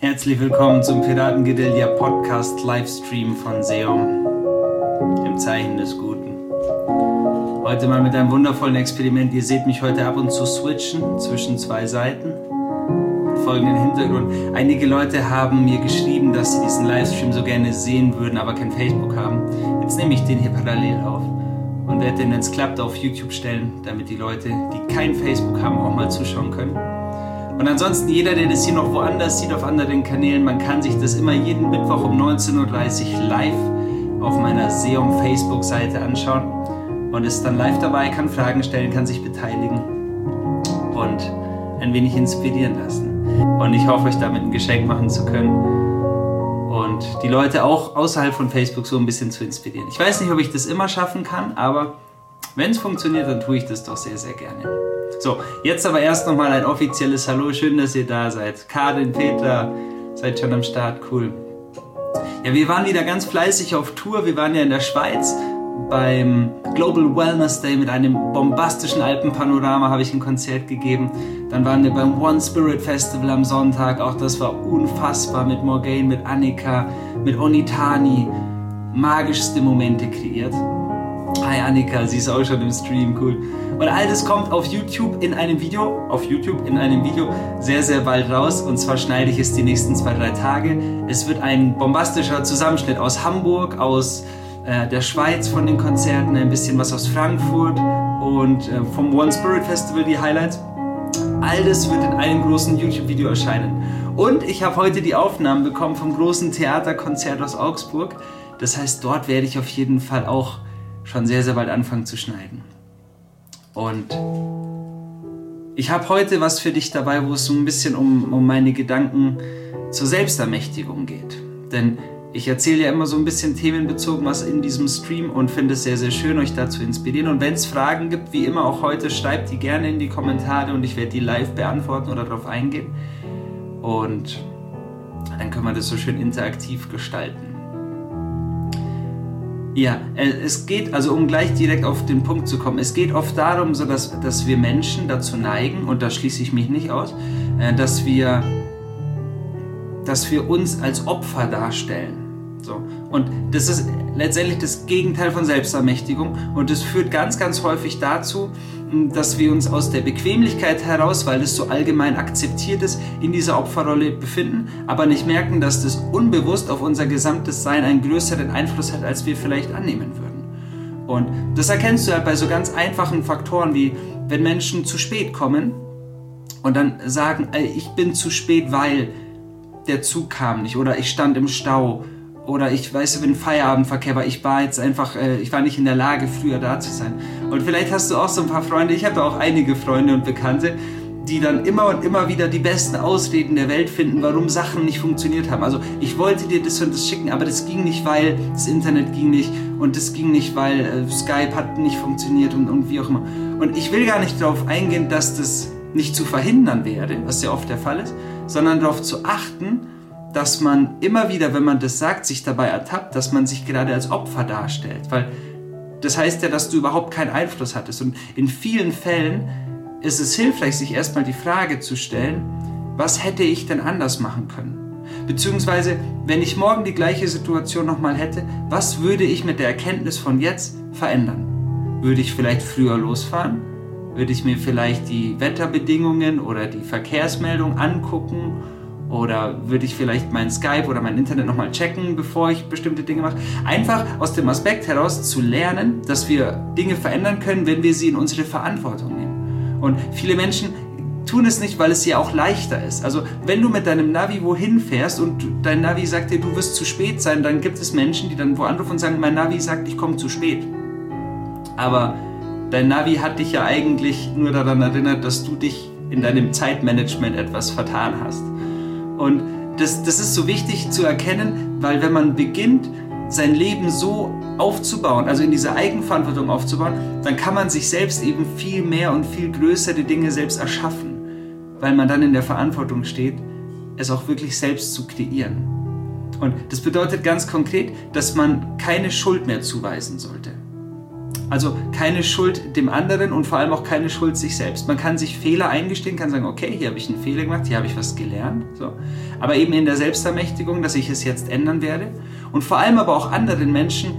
Herzlich willkommen zum Piratengedelia Podcast Livestream von Seom im Zeichen des Guten. Heute mal mit einem wundervollen Experiment. Ihr seht mich heute ab und zu switchen zwischen zwei Seiten. Folgenden Hintergrund. Einige Leute haben mir geschrieben, dass sie diesen Livestream so gerne sehen würden, aber kein Facebook haben. Jetzt nehme ich den hier parallel auf und werde den, wenn es klappt, auf YouTube stellen, damit die Leute, die kein Facebook haben, auch mal zuschauen können. Und ansonsten jeder, der das hier noch woanders sieht, auf anderen Kanälen, man kann sich das immer jeden Mittwoch um 19.30 Uhr live auf meiner Seum Facebook-Seite anschauen und ist dann live dabei, kann Fragen stellen, kann sich beteiligen und ein wenig inspirieren lassen. Und ich hoffe, euch damit ein Geschenk machen zu können und die Leute auch außerhalb von Facebook so ein bisschen zu inspirieren. Ich weiß nicht, ob ich das immer schaffen kann, aber wenn es funktioniert, dann tue ich das doch sehr, sehr gerne. So, jetzt aber erst nochmal ein offizielles Hallo. Schön, dass ihr da seid. Karin, Petra, seid schon am Start. Cool. Ja, wir waren wieder ganz fleißig auf Tour. Wir waren ja in der Schweiz beim Global Wellness Day mit einem bombastischen Alpenpanorama habe ich ein Konzert gegeben. Dann waren wir beim One Spirit Festival am Sonntag. Auch das war unfassbar mit Morgane, mit Annika, mit Onitani. Magischste Momente kreiert. Hi Annika, sie ist auch schon im Stream, cool. Und all das kommt auf YouTube in einem Video, auf YouTube in einem Video sehr, sehr bald raus. Und zwar schneide ich es die nächsten zwei, drei Tage. Es wird ein bombastischer Zusammenschnitt aus Hamburg, aus äh, der Schweiz von den Konzerten, ein bisschen was aus Frankfurt und äh, vom One Spirit Festival die Highlights. All das wird in einem großen YouTube-Video erscheinen. Und ich habe heute die Aufnahmen bekommen vom großen Theaterkonzert aus Augsburg. Das heißt, dort werde ich auf jeden Fall auch schon sehr, sehr bald anfangen zu schneiden. Und ich habe heute was für dich dabei, wo es so ein bisschen um, um meine Gedanken zur Selbstermächtigung geht. Denn ich erzähle ja immer so ein bisschen themenbezogen was in diesem Stream und finde es sehr, sehr schön, euch da zu inspirieren. Und wenn es Fragen gibt, wie immer auch heute, schreibt die gerne in die Kommentare und ich werde die live beantworten oder darauf eingehen. Und dann können wir das so schön interaktiv gestalten. Ja, äh, es geht, also um gleich direkt auf den Punkt zu kommen, es geht oft darum, so dass, dass wir Menschen dazu neigen, und da schließe ich mich nicht aus, äh, dass wir, dass wir uns als Opfer darstellen. So. Und das ist letztendlich das Gegenteil von Selbstermächtigung und das führt ganz, ganz häufig dazu, dass wir uns aus der Bequemlichkeit heraus, weil es so allgemein akzeptiert ist, in dieser Opferrolle befinden, aber nicht merken, dass das unbewusst auf unser gesamtes Sein einen größeren Einfluss hat, als wir vielleicht annehmen würden. Und das erkennst du halt bei so ganz einfachen Faktoren wie, wenn Menschen zu spät kommen und dann sagen, ich bin zu spät, weil der Zug kam nicht oder ich stand im Stau oder ich weiß, wenn Feierabendverkehr war, ich war jetzt einfach, äh, ich war nicht in der Lage, früher da zu sein. Und vielleicht hast du auch so ein paar Freunde, ich habe auch einige Freunde und Bekannte, die dann immer und immer wieder die besten Ausreden der Welt finden, warum Sachen nicht funktioniert haben. Also ich wollte dir das und das schicken, aber das ging nicht, weil das Internet ging nicht und das ging nicht, weil äh, Skype hat nicht funktioniert und, und wie auch immer. Und ich will gar nicht darauf eingehen, dass das nicht zu verhindern wäre, was ja oft der Fall ist, sondern darauf zu achten, dass man immer wieder, wenn man das sagt, sich dabei ertappt, dass man sich gerade als Opfer darstellt. Weil das heißt ja, dass du überhaupt keinen Einfluss hattest. Und in vielen Fällen ist es hilfreich, sich erstmal die Frage zu stellen, was hätte ich denn anders machen können? Beziehungsweise, wenn ich morgen die gleiche Situation nochmal hätte, was würde ich mit der Erkenntnis von jetzt verändern? Würde ich vielleicht früher losfahren? Würde ich mir vielleicht die Wetterbedingungen oder die Verkehrsmeldung angucken oder würde ich vielleicht mein Skype oder mein Internet nochmal checken, bevor ich bestimmte Dinge mache? Einfach aus dem Aspekt heraus zu lernen, dass wir Dinge verändern können, wenn wir sie in unsere Verantwortung nehmen. Und viele Menschen tun es nicht, weil es ja auch leichter ist. Also wenn du mit deinem Navi wohin fährst und dein Navi sagt dir, du wirst zu spät sein, dann gibt es Menschen, die dann wo anrufen und sagen, mein Navi sagt, ich komme zu spät. Aber dein Navi hat dich ja eigentlich nur daran erinnert, dass du dich in deinem Zeitmanagement etwas vertan hast. Und das, das ist so wichtig zu erkennen, weil wenn man beginnt, sein Leben so aufzubauen, also in dieser Eigenverantwortung aufzubauen, dann kann man sich selbst eben viel mehr und viel größere Dinge selbst erschaffen, weil man dann in der Verantwortung steht, es auch wirklich selbst zu kreieren. Und das bedeutet ganz konkret, dass man keine Schuld mehr zuweisen sollte. Also keine Schuld dem anderen und vor allem auch keine Schuld sich selbst. Man kann sich Fehler eingestehen, kann sagen, okay, hier habe ich einen Fehler gemacht, hier habe ich was gelernt. So. Aber eben in der Selbstermächtigung, dass ich es jetzt ändern werde. Und vor allem aber auch anderen Menschen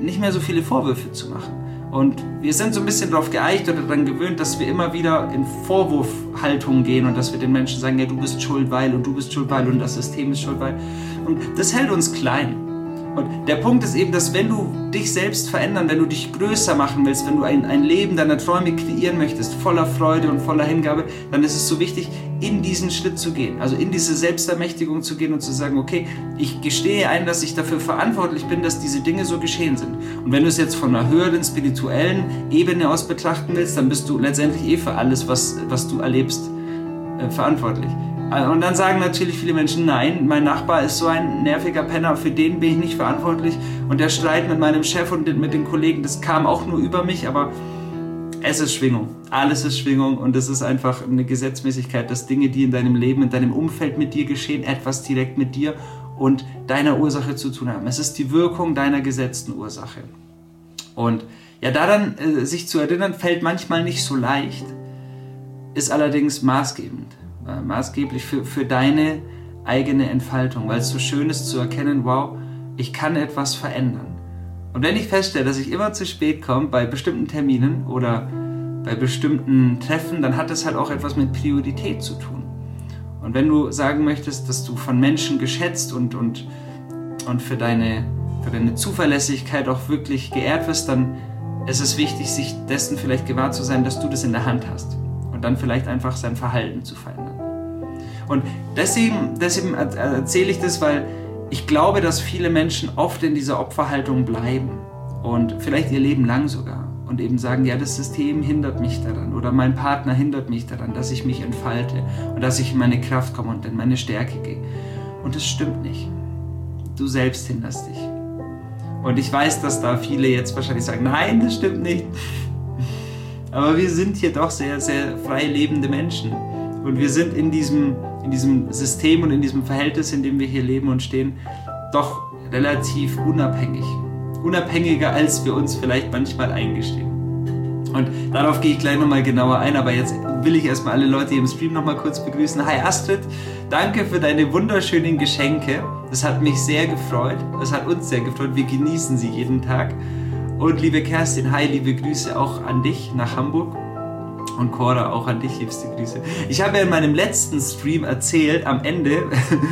nicht mehr so viele Vorwürfe zu machen. Und wir sind so ein bisschen darauf geeicht oder daran gewöhnt, dass wir immer wieder in Vorwurfhaltung gehen und dass wir den Menschen sagen, ja, du bist schuld, weil und du bist schuld, weil und das System ist schuld, weil. Und das hält uns klein. Und der Punkt ist eben, dass wenn du dich selbst verändern, wenn du dich größer machen willst, wenn du ein, ein Leben deiner Träume kreieren möchtest, voller Freude und voller Hingabe, dann ist es so wichtig, in diesen Schritt zu gehen, also in diese Selbstermächtigung zu gehen und zu sagen, okay, ich gestehe ein, dass ich dafür verantwortlich bin, dass diese Dinge so geschehen sind. Und wenn du es jetzt von einer höheren spirituellen Ebene aus betrachten willst, dann bist du letztendlich eh für alles, was, was du erlebst, äh, verantwortlich. Äh, und dann sagen natürlich viele Menschen, nein, mein Nachbar ist so ein nerviger Penner, für den bin ich nicht verantwortlich. Und der Streit mit meinem Chef und mit den Kollegen, das kam auch nur über mich, aber es ist Schwingung. Alles ist Schwingung und es ist einfach eine Gesetzmäßigkeit, dass Dinge, die in deinem Leben, in deinem Umfeld mit dir geschehen, etwas direkt mit dir und deiner Ursache zu tun haben. Es ist die Wirkung deiner gesetzten Ursache. Und ja, daran äh, sich zu erinnern, fällt manchmal nicht so leicht, ist allerdings maßgebend. Äh, maßgeblich für, für deine eigene Entfaltung, weil es so schön ist zu erkennen, wow, ich kann etwas verändern. Und wenn ich feststelle, dass ich immer zu spät komme bei bestimmten Terminen oder bei bestimmten Treffen, dann hat es halt auch etwas mit Priorität zu tun. Und wenn du sagen möchtest, dass du von Menschen geschätzt und, und, und für, deine, für deine Zuverlässigkeit auch wirklich geehrt wirst, dann ist es wichtig, sich dessen vielleicht gewahr zu sein, dass du das in der Hand hast. Und dann vielleicht einfach sein Verhalten zu verändern. Und deswegen, deswegen erzähle ich das, weil ich glaube, dass viele Menschen oft in dieser Opferhaltung bleiben und vielleicht ihr Leben lang sogar und eben sagen, ja, das System hindert mich daran oder mein Partner hindert mich daran, dass ich mich entfalte und dass ich in meine Kraft komme und in meine Stärke gehe. Und das stimmt nicht. Du selbst hinderst dich. Und ich weiß, dass da viele jetzt wahrscheinlich sagen, nein, das stimmt nicht. Aber wir sind hier doch sehr, sehr frei lebende Menschen. Und wir sind in diesem in diesem System und in diesem Verhältnis, in dem wir hier leben und stehen, doch relativ unabhängig. Unabhängiger, als wir uns vielleicht manchmal eingestehen. Und darauf gehe ich gleich nochmal genauer ein, aber jetzt will ich erstmal alle Leute hier im Stream nochmal kurz begrüßen. Hi Astrid, danke für deine wunderschönen Geschenke. Das hat mich sehr gefreut. Das hat uns sehr gefreut. Wir genießen sie jeden Tag. Und liebe Kerstin, hi, liebe Grüße auch an dich nach Hamburg. Und Cora, auch an dich liebste Grüße. Ich habe ja in meinem letzten Stream erzählt, am Ende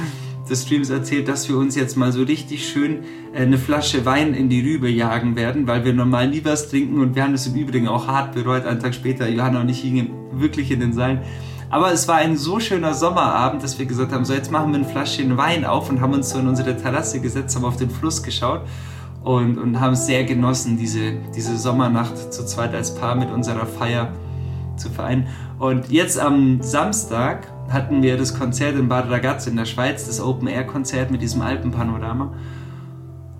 des Streams erzählt, dass wir uns jetzt mal so richtig schön äh, eine Flasche Wein in die Rübe jagen werden, weil wir normal nie was trinken und wir haben das im Übrigen auch hart bereut. Einen Tag später, Johanna und ich hingen wirklich in den Seilen. Aber es war ein so schöner Sommerabend, dass wir gesagt haben, so jetzt machen wir ein Flaschchen Wein auf und haben uns so in unsere Terrasse gesetzt, haben auf den Fluss geschaut und, und haben es sehr genossen, diese, diese Sommernacht zu zweit als Paar mit unserer Feier zu vereinen. Und jetzt am Samstag hatten wir das Konzert in Bad Ragaz in der Schweiz, das Open-Air-Konzert mit diesem Alpenpanorama.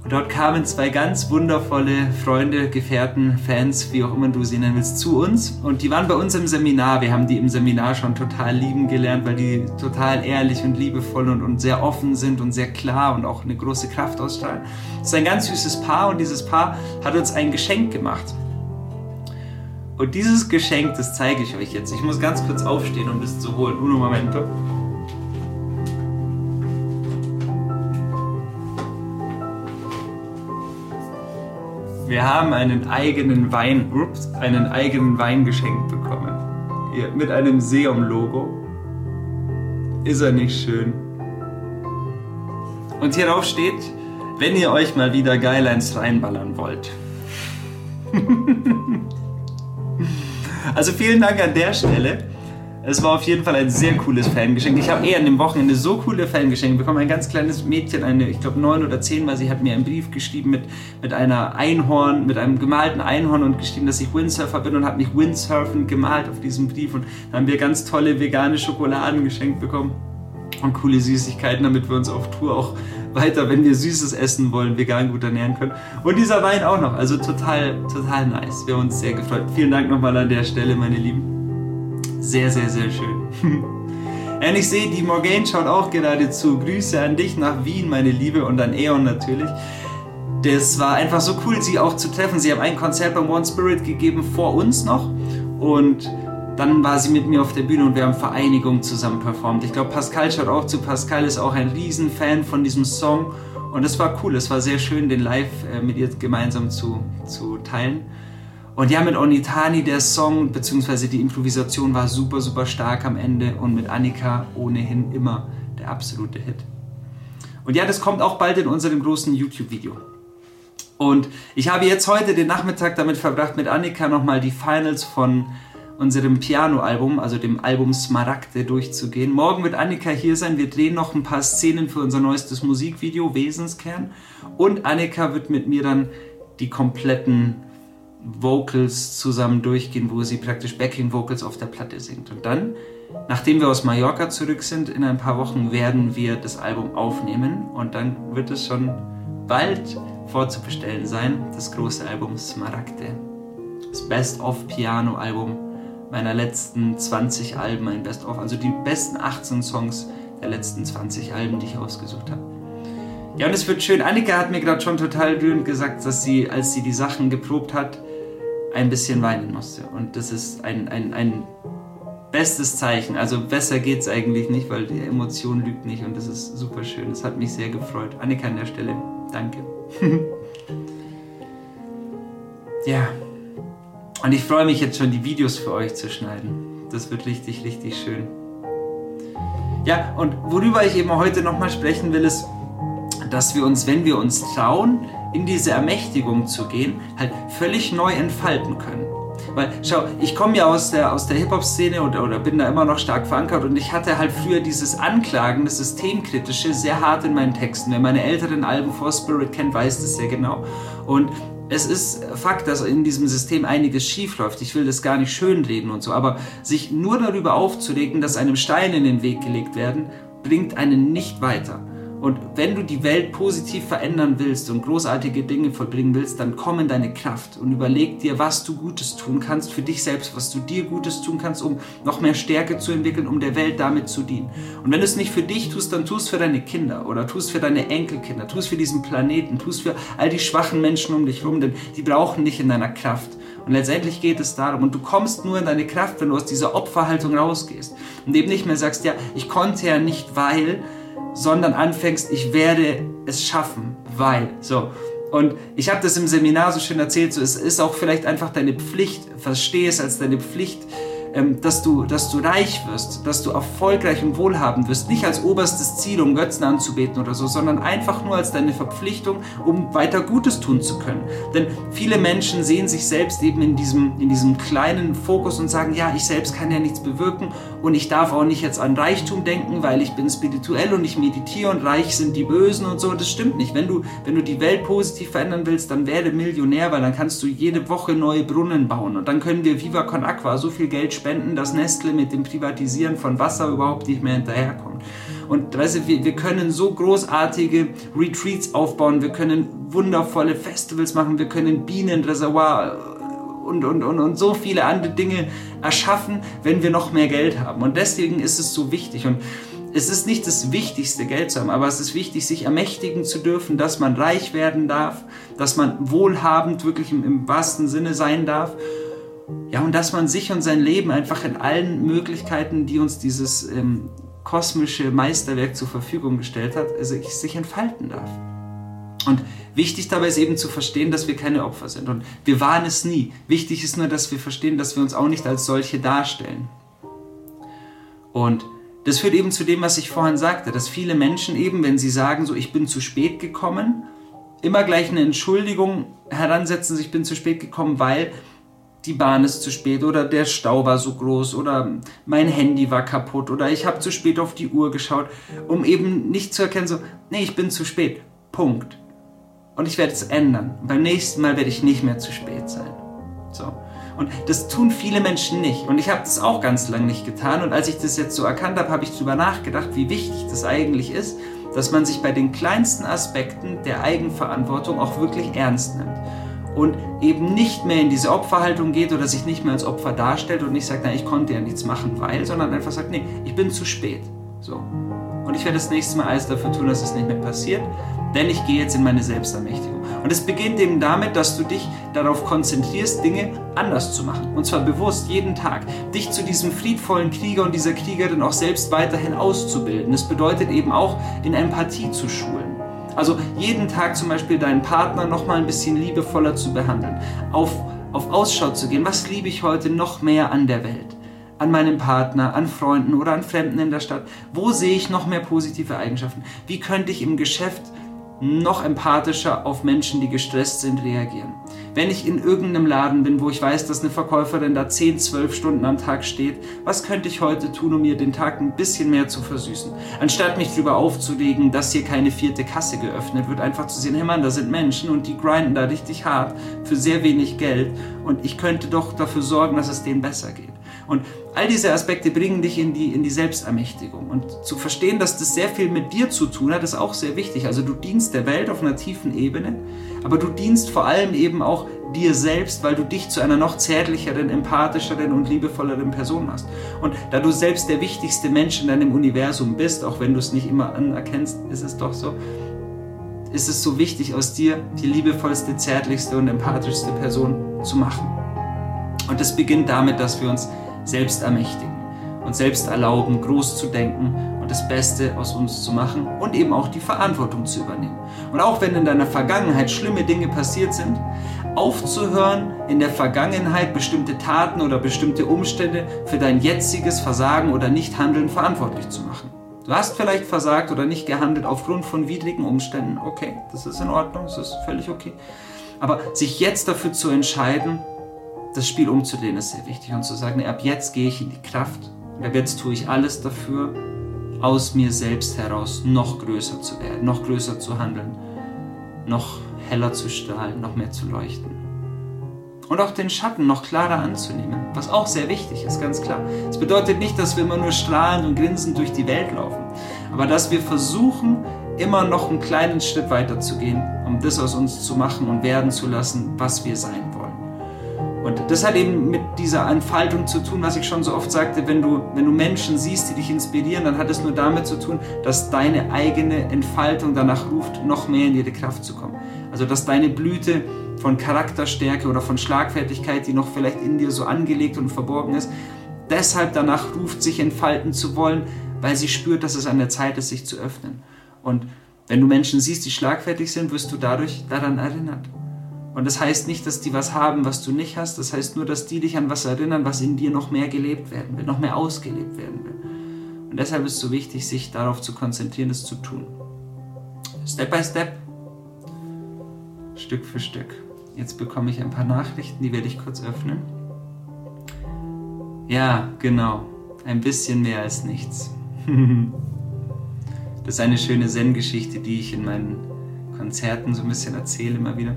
Und dort kamen zwei ganz wundervolle Freunde, Gefährten, Fans, wie auch immer du sie nennen willst, zu uns. Und die waren bei uns im Seminar. Wir haben die im Seminar schon total lieben gelernt, weil die total ehrlich und liebevoll und, und sehr offen sind und sehr klar und auch eine große Kraft ausstrahlen. Es ist ein ganz süßes Paar und dieses Paar hat uns ein Geschenk gemacht. Und dieses Geschenk, das zeige ich euch jetzt. Ich muss ganz kurz aufstehen, um das zu holen. Uno momento. Wir haben einen eigenen Wein, ups, einen eigenen Wein geschenkt bekommen. Hier, mit einem Seum-Logo. Ist er nicht schön? Und hierauf steht, wenn ihr euch mal wieder geil eins reinballern wollt. Also vielen Dank an der Stelle. Es war auf jeden Fall ein sehr cooles Fangeschenk. Ich habe eher an dem Wochenende so coole Fangeschenke bekommen. Ein ganz kleines Mädchen, eine, ich glaube neun oder zehn, weil sie hat mir einen Brief geschrieben mit, mit einer Einhorn, mit einem gemalten Einhorn und geschrieben, dass ich Windsurfer bin und hat mich Windsurfen gemalt auf diesem Brief. Und dann haben wir ganz tolle vegane Schokoladen geschenkt bekommen und coole Süßigkeiten, damit wir uns auf Tour auch weiter, wenn wir Süßes essen wollen, vegan gut ernähren können. Und dieser Wein auch noch, also total, total nice. Wir haben uns sehr gefreut. Vielen Dank nochmal an der Stelle, meine Lieben. Sehr, sehr, sehr schön. Und ich sehe, die Morgane schaut auch gerade zu. Grüße an dich nach Wien, meine Liebe, und an Eon natürlich. das war einfach so cool, sie auch zu treffen. Sie haben ein Konzert beim One Spirit gegeben vor uns noch und dann war sie mit mir auf der Bühne und wir haben Vereinigung zusammen performt. Ich glaube, Pascal schaut auch zu. Pascal ist auch ein Riesenfan von diesem Song und es war cool. Es war sehr schön, den live äh, mit ihr gemeinsam zu, zu teilen. Und ja, mit Onitani, der Song bzw. die Improvisation war super, super stark am Ende und mit Annika ohnehin immer der absolute Hit. Und ja, das kommt auch bald in unserem großen YouTube-Video. Und ich habe jetzt heute den Nachmittag damit verbracht, mit Annika nochmal die Finals von unserem Piano-Album, also dem Album Smaragde, durchzugehen. Morgen wird Annika hier sein. Wir drehen noch ein paar Szenen für unser neuestes Musikvideo, Wesenskern. Und Annika wird mit mir dann die kompletten Vocals zusammen durchgehen, wo sie praktisch Backing Vocals auf der Platte singt. Und dann, nachdem wir aus Mallorca zurück sind, in ein paar Wochen werden wir das Album aufnehmen und dann wird es schon bald vorzubestellen sein, das große Album Smaragde. Das Best-of-Piano-Album meiner letzten 20 Alben, ein Best-of, also die besten 18 Songs der letzten 20 Alben, die ich ausgesucht habe. Ja, und es wird schön. Annika hat mir gerade schon total rührend gesagt, dass sie, als sie die Sachen geprobt hat, ein bisschen weinen musste. Und das ist ein, ein, ein bestes Zeichen. Also besser geht es eigentlich nicht, weil die Emotion lügt nicht und das ist super schön. Das hat mich sehr gefreut. Annika an der Stelle, danke. ja. Und ich freue mich jetzt schon, die Videos für euch zu schneiden. Das wird richtig, richtig schön. Ja, und worüber ich eben heute nochmal sprechen will, ist, dass wir uns, wenn wir uns trauen, in diese Ermächtigung zu gehen, halt völlig neu entfalten können. Weil, schau, ich komme ja aus der, aus der Hip-Hop-Szene oder, oder bin da immer noch stark verankert und ich hatte halt früher dieses Anklagen, das Systemkritische sehr hart in meinen Texten. Wer meine älteren Alben vor Spirit kennt, weiß das sehr genau. Und es ist Fakt, dass in diesem System einiges schief läuft. Ich will das gar nicht schönreden und so, aber sich nur darüber aufzuregen, dass einem Steine in den Weg gelegt werden, bringt einen nicht weiter. Und wenn du die Welt positiv verändern willst und großartige Dinge vollbringen willst, dann komm in deine Kraft und überleg dir, was du Gutes tun kannst für dich selbst, was du dir Gutes tun kannst, um noch mehr Stärke zu entwickeln, um der Welt damit zu dienen. Und wenn du es nicht für dich tust, dann tust für deine Kinder oder tust für deine Enkelkinder, tust für diesen Planeten, tust für all die schwachen Menschen um dich herum, denn die brauchen dich in deiner Kraft. Und letztendlich geht es darum, und du kommst nur in deine Kraft, wenn du aus dieser Opferhaltung rausgehst und eben nicht mehr sagst, ja, ich konnte ja nicht, weil, sondern anfängst, ich werde es schaffen, weil. So. Und ich habe das im Seminar so schön erzählt, so es ist auch vielleicht einfach deine Pflicht, verstehe es als deine Pflicht, dass, du, dass du reich wirst, dass du erfolgreich und wohlhabend wirst. Nicht als oberstes Ziel, um Götzen anzubeten oder so, sondern einfach nur als deine Verpflichtung, um weiter Gutes tun zu können. Denn viele Menschen sehen sich selbst eben in diesem, in diesem kleinen Fokus und sagen, ja, ich selbst kann ja nichts bewirken und ich darf auch nicht jetzt an Reichtum denken, weil ich bin spirituell und ich meditiere und reich sind die Bösen und so. Das stimmt nicht. Wenn du, wenn du die Welt positiv verändern willst, dann werde Millionär, weil dann kannst du jede Woche neue Brunnen bauen und dann können wir Viva Con Aqua so viel Geld spenden, dass Nestle mit dem Privatisieren von Wasser überhaupt nicht mehr hinterherkommt. Und weißt du, wir, wir können so großartige Retreats aufbauen, wir können wundervolle Festivals machen, wir können Bienenreservoir und, und, und, und so viele andere Dinge erschaffen, wenn wir noch mehr Geld haben. Und deswegen ist es so wichtig. Und es ist nicht das Wichtigste, Geld zu haben, aber es ist wichtig, sich ermächtigen zu dürfen, dass man reich werden darf, dass man wohlhabend wirklich im, im wahrsten Sinne sein darf ja, und dass man sich und sein Leben einfach in allen Möglichkeiten, die uns dieses ähm, kosmische Meisterwerk zur Verfügung gestellt hat, also sich entfalten darf. Und wichtig dabei ist eben zu verstehen, dass wir keine Opfer sind. Und wir waren es nie. Wichtig ist nur, dass wir verstehen, dass wir uns auch nicht als solche darstellen. Und das führt eben zu dem, was ich vorhin sagte, dass viele Menschen eben, wenn sie sagen, so ich bin zu spät gekommen, immer gleich eine Entschuldigung heransetzen, ich bin zu spät gekommen, weil die Bahn ist zu spät oder der Stau war so groß oder mein Handy war kaputt oder ich habe zu spät auf die Uhr geschaut, um eben nicht zu erkennen, so, nee, ich bin zu spät. Punkt. Und ich werde es ändern. Beim nächsten Mal werde ich nicht mehr zu spät sein. So. Und das tun viele Menschen nicht. Und ich habe das auch ganz lange nicht getan. Und als ich das jetzt so erkannt habe, habe ich darüber nachgedacht, wie wichtig das eigentlich ist, dass man sich bei den kleinsten Aspekten der Eigenverantwortung auch wirklich ernst nimmt und eben nicht mehr in diese Opferhaltung geht oder sich nicht mehr als Opfer darstellt und nicht sagt, na, ich konnte ja nichts machen, weil, sondern einfach sagt, nee, ich bin zu spät. So. Und ich werde das nächste Mal alles dafür tun, dass es nicht mehr passiert, denn ich gehe jetzt in meine Selbstermächtigung. Und es beginnt eben damit, dass du dich darauf konzentrierst, Dinge anders zu machen. Und zwar bewusst, jeden Tag. Dich zu diesem friedvollen Krieger und dieser Kriegerin auch selbst weiterhin auszubilden. Das bedeutet eben auch, in Empathie zu schulen. Also jeden Tag zum Beispiel deinen Partner noch mal ein bisschen liebevoller zu behandeln. Auf, auf Ausschau zu gehen. Was liebe ich heute noch mehr an der Welt? an meinem Partner, an Freunden oder an Fremden in der Stadt? Wo sehe ich noch mehr positive Eigenschaften? Wie könnte ich im Geschäft noch empathischer auf Menschen, die gestresst sind, reagieren? Wenn ich in irgendeinem Laden bin, wo ich weiß, dass eine Verkäuferin da 10, 12 Stunden am Tag steht, was könnte ich heute tun, um ihr den Tag ein bisschen mehr zu versüßen? Anstatt mich darüber aufzulegen, dass hier keine vierte Kasse geöffnet wird, einfach zu sehen, hey Mann, da sind Menschen und die grinden da richtig hart für sehr wenig Geld und ich könnte doch dafür sorgen, dass es denen besser geht. Und all diese Aspekte bringen dich in die, in die Selbstermächtigung. Und zu verstehen, dass das sehr viel mit dir zu tun hat, ist auch sehr wichtig. Also du dienst der Welt auf einer tiefen Ebene, aber du dienst vor allem eben auch dir selbst, weil du dich zu einer noch zärtlicheren, empathischeren und liebevolleren Person machst. Und da du selbst der wichtigste Mensch in deinem Universum bist, auch wenn du es nicht immer anerkennst, ist es doch so, ist es so wichtig, aus dir die liebevollste, zärtlichste und empathischste Person zu machen. Und das beginnt damit, dass wir uns selbst ermächtigen und selbst erlauben, groß zu denken und das Beste aus uns zu machen und eben auch die Verantwortung zu übernehmen. Und auch wenn in deiner Vergangenheit schlimme Dinge passiert sind, aufzuhören, in der Vergangenheit bestimmte Taten oder bestimmte Umstände für dein jetziges Versagen oder Nichthandeln verantwortlich zu machen. Du hast vielleicht versagt oder nicht gehandelt aufgrund von widrigen Umständen. Okay, das ist in Ordnung, das ist völlig okay. Aber sich jetzt dafür zu entscheiden, das Spiel umzudrehen ist sehr wichtig und zu sagen, ab jetzt gehe ich in die Kraft ab jetzt tue ich alles dafür, aus mir selbst heraus noch größer zu werden, noch größer zu handeln, noch heller zu strahlen, noch mehr zu leuchten. Und auch den Schatten noch klarer anzunehmen, was auch sehr wichtig ist, ganz klar. Es bedeutet nicht, dass wir immer nur strahlend und grinsend durch die Welt laufen, aber dass wir versuchen, immer noch einen kleinen Schritt weiter zu gehen, um das aus uns zu machen und werden zu lassen, was wir sein wollen. Und das hat eben mit dieser Entfaltung zu tun, was ich schon so oft sagte, wenn du, wenn du Menschen siehst, die dich inspirieren, dann hat es nur damit zu tun, dass deine eigene Entfaltung danach ruft, noch mehr in ihre Kraft zu kommen. Also dass deine Blüte von Charakterstärke oder von Schlagfertigkeit, die noch vielleicht in dir so angelegt und verborgen ist, deshalb danach ruft, sich entfalten zu wollen, weil sie spürt, dass es an der Zeit ist, sich zu öffnen. Und wenn du Menschen siehst, die schlagfertig sind, wirst du dadurch daran erinnert. Und das heißt nicht, dass die was haben, was du nicht hast. Das heißt nur, dass die dich an was erinnern, was in dir noch mehr gelebt werden will, noch mehr ausgelebt werden will. Und deshalb ist es so wichtig, sich darauf zu konzentrieren, es zu tun. Step by Step, Stück für Stück. Jetzt bekomme ich ein paar Nachrichten, die werde ich kurz öffnen. Ja, genau. Ein bisschen mehr als nichts. das ist eine schöne Zen-Geschichte, die ich in meinen Konzerten so ein bisschen erzähle immer wieder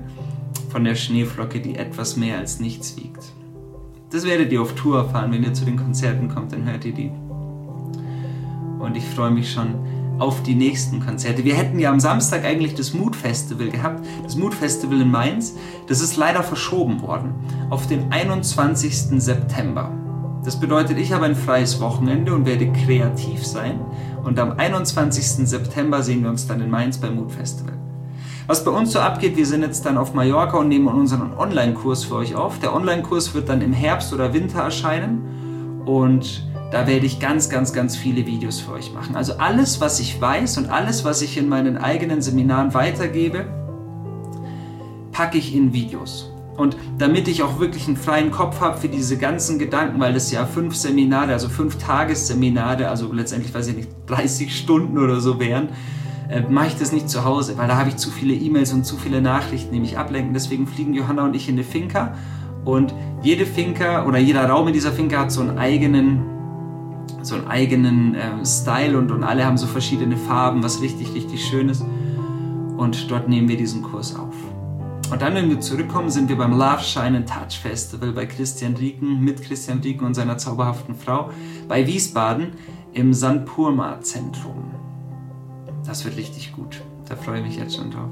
von der Schneeflocke, die etwas mehr als nichts wiegt. Das werdet ihr auf Tour erfahren, wenn ihr zu den Konzerten kommt, dann hört ihr die. Und ich freue mich schon auf die nächsten Konzerte. Wir hätten ja am Samstag eigentlich das Mood Festival gehabt, das Mood Festival in Mainz. Das ist leider verschoben worden auf den 21. September. Das bedeutet, ich habe ein freies Wochenende und werde kreativ sein. Und am 21. September sehen wir uns dann in Mainz beim Mood Festival. Was bei uns so abgeht, wir sind jetzt dann auf Mallorca und nehmen unseren Online-Kurs für euch auf. Der Online-Kurs wird dann im Herbst oder Winter erscheinen und da werde ich ganz, ganz, ganz viele Videos für euch machen. Also alles, was ich weiß und alles, was ich in meinen eigenen Seminaren weitergebe, packe ich in Videos. Und damit ich auch wirklich einen freien Kopf habe für diese ganzen Gedanken, weil es ja fünf Seminare, also fünf Tagesseminare, also letztendlich weiß ich nicht, 30 Stunden oder so wären, äh, mache ich das nicht zu Hause, weil da habe ich zu viele E-Mails und zu viele Nachrichten, die mich ablenken. Deswegen fliegen Johanna und ich in eine Finca und jede Finca oder jeder Raum in dieser Finca hat so einen eigenen, so einen eigenen äh, Style und, und alle haben so verschiedene Farben, was richtig, richtig schön ist. Und dort nehmen wir diesen Kurs auf. Und dann, wenn wir zurückkommen, sind wir beim Love Shine and Touch Festival bei Christian Rieken, mit Christian Rieken und seiner zauberhaften Frau bei Wiesbaden im Sandpurma Zentrum. Das wird richtig gut. Da freue ich mich jetzt schon drauf.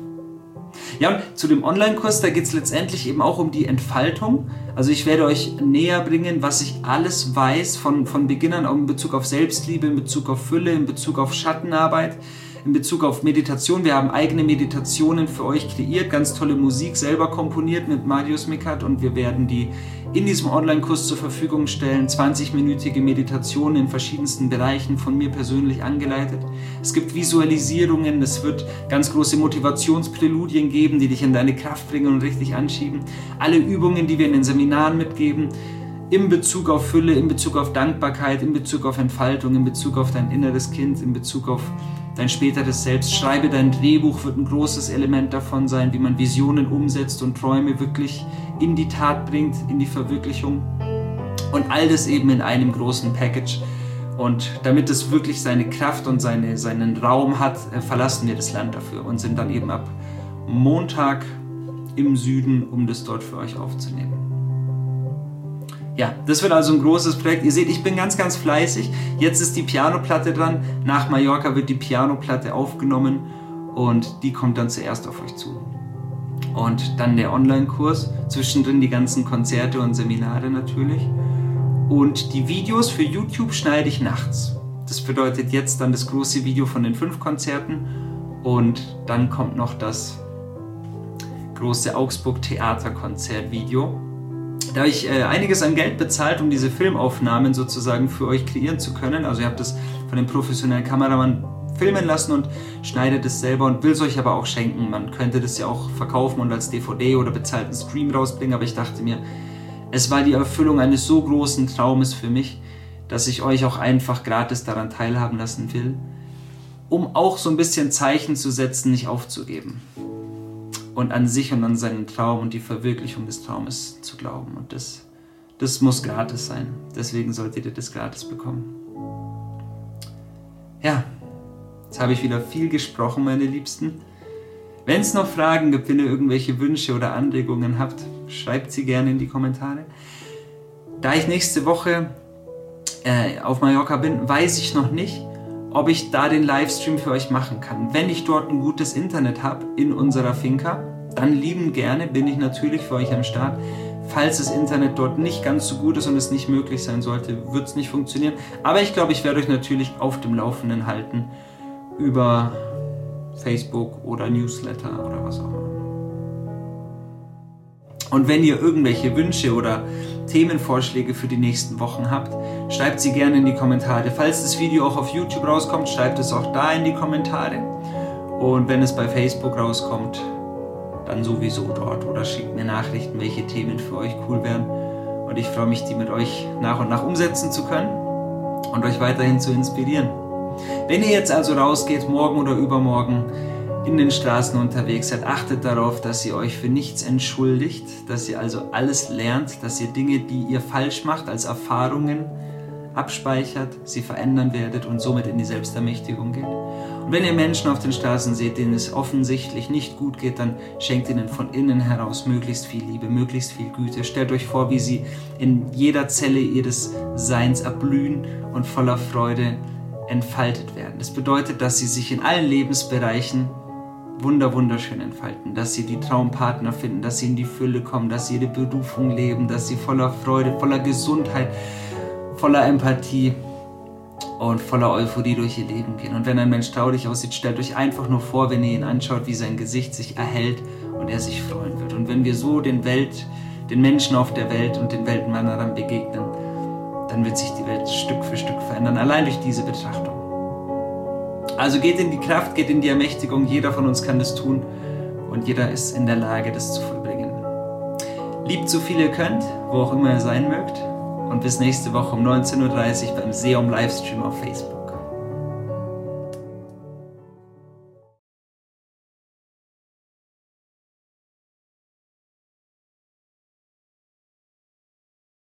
Ja, und zu dem Online-Kurs, da geht es letztendlich eben auch um die Entfaltung. Also ich werde euch näher bringen, was ich alles weiß von, von Beginn an in Bezug auf Selbstliebe, in Bezug auf Fülle, in Bezug auf Schattenarbeit, in Bezug auf Meditation. Wir haben eigene Meditationen für euch kreiert, ganz tolle Musik selber komponiert mit Marius Mikat und wir werden die in diesem Online-Kurs zur Verfügung stellen. 20-minütige Meditationen in verschiedensten Bereichen von mir persönlich angeleitet. Es gibt Visualisierungen, es wird ganz große Motivationspräludien geben, die dich in deine Kraft bringen und richtig anschieben. Alle Übungen, die wir in den Seminaren mitgeben, in Bezug auf Fülle, in Bezug auf Dankbarkeit, in Bezug auf Entfaltung, in Bezug auf dein inneres Kind, in Bezug auf dein späteres Selbst. Schreibe dein Drehbuch wird ein großes Element davon sein, wie man Visionen umsetzt und Träume wirklich in die Tat bringt, in die Verwirklichung. Und all das eben in einem großen Package. Und damit es wirklich seine Kraft und seine, seinen Raum hat, äh, verlassen wir das Land dafür und sind dann eben ab Montag im Süden, um das dort für euch aufzunehmen. Ja, das wird also ein großes Projekt. Ihr seht, ich bin ganz, ganz fleißig. Jetzt ist die Pianoplatte dran. Nach Mallorca wird die Pianoplatte aufgenommen und die kommt dann zuerst auf euch zu. Und dann der Online-Kurs, zwischendrin die ganzen Konzerte und Seminare natürlich. Und die Videos für YouTube schneide ich nachts. Das bedeutet jetzt dann das große Video von den fünf Konzerten und dann kommt noch das große Augsburg Theaterkonzert-Video da habe ich äh, einiges an Geld bezahlt, um diese Filmaufnahmen sozusagen für euch kreieren zu können. Also ihr habt das von dem professionellen Kameramann filmen lassen und schneidet es selber und will es euch aber auch schenken. Man könnte das ja auch verkaufen und als DVD oder bezahlten Stream rausbringen, aber ich dachte mir, es war die Erfüllung eines so großen Traumes für mich, dass ich euch auch einfach gratis daran teilhaben lassen will, um auch so ein bisschen Zeichen zu setzen, nicht aufzugeben und an sich und an seinen Traum und die Verwirklichung des Traumes zu glauben. Und das, das muss gratis sein. Deswegen solltet ihr das gratis bekommen. Ja, jetzt habe ich wieder viel gesprochen, meine Liebsten. Wenn es noch Fragen gibt, wenn ihr irgendwelche Wünsche oder Anregungen habt, schreibt sie gerne in die Kommentare. Da ich nächste Woche äh, auf Mallorca bin, weiß ich noch nicht, ob ich da den Livestream für euch machen kann. Wenn ich dort ein gutes Internet habe in unserer Finca, dann lieben gerne bin ich natürlich für euch am Start. Falls das Internet dort nicht ganz so gut ist und es nicht möglich sein sollte, wird es nicht funktionieren. Aber ich glaube, ich werde euch natürlich auf dem Laufenden halten über Facebook oder Newsletter oder was auch immer. Und wenn ihr irgendwelche Wünsche oder Themenvorschläge für die nächsten Wochen habt, schreibt sie gerne in die Kommentare. Falls das Video auch auf YouTube rauskommt, schreibt es auch da in die Kommentare. Und wenn es bei Facebook rauskommt, dann sowieso dort oder schickt mir Nachrichten, welche Themen für euch cool wären. Und ich freue mich, die mit euch nach und nach umsetzen zu können und euch weiterhin zu inspirieren. Wenn ihr jetzt also rausgeht, morgen oder übermorgen, in den Straßen unterwegs seid, achtet darauf, dass ihr euch für nichts entschuldigt, dass ihr also alles lernt, dass ihr Dinge, die ihr falsch macht, als Erfahrungen abspeichert, sie verändern werdet und somit in die Selbstermächtigung geht. Und wenn ihr Menschen auf den Straßen seht, denen es offensichtlich nicht gut geht, dann schenkt ihnen von innen heraus möglichst viel Liebe, möglichst viel Güte. Stellt euch vor, wie sie in jeder Zelle ihres Seins erblühen und voller Freude entfaltet werden. Das bedeutet, dass sie sich in allen Lebensbereichen wunder wunderschön entfalten, dass sie die Traumpartner finden, dass sie in die Fülle kommen, dass sie ihre Berufung leben, dass sie voller Freude, voller Gesundheit, voller Empathie und voller Euphorie durch ihr Leben gehen. Und wenn ein Mensch traurig aussieht, stellt euch einfach nur vor, wenn ihr ihn anschaut, wie sein Gesicht sich erhält und er sich freuen wird. Und wenn wir so den Welt, den Menschen auf der Welt und den Weltenwanderern begegnen, dann wird sich die Welt Stück für Stück verändern, allein durch diese Betrachtung. Also geht in die Kraft, geht in die Ermächtigung. Jeder von uns kann das tun und jeder ist in der Lage, das zu vollbringen. Liebt so viel ihr könnt, wo auch immer ihr sein mögt. Und bis nächste Woche um 19.30 Uhr beim Seom Livestream auf Facebook.